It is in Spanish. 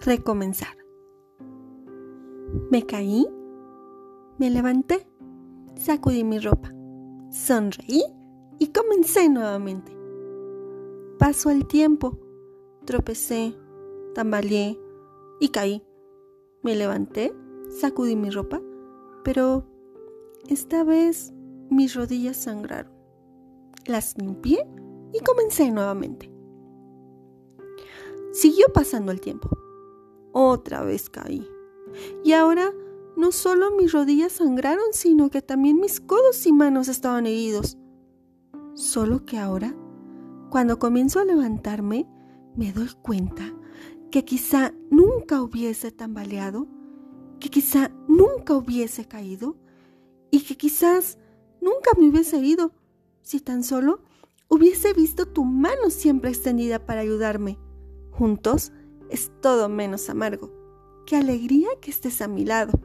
recomenzar. Me caí, me levanté, sacudí mi ropa, sonreí y comencé nuevamente. Pasó el tiempo, tropecé, tambaleé y caí. Me levanté, sacudí mi ropa, pero esta vez mis rodillas sangraron. Las limpié y comencé nuevamente. Siguió pasando el tiempo. Otra vez caí. Y ahora no solo mis rodillas sangraron, sino que también mis codos y manos estaban heridos. Solo que ahora, cuando comienzo a levantarme, me doy cuenta que quizá nunca hubiese tambaleado, que quizá nunca hubiese caído y que quizás nunca me hubiese ido si tan solo hubiese visto tu mano siempre extendida para ayudarme. Juntos es todo menos amargo. Qué alegría que estés a mi lado.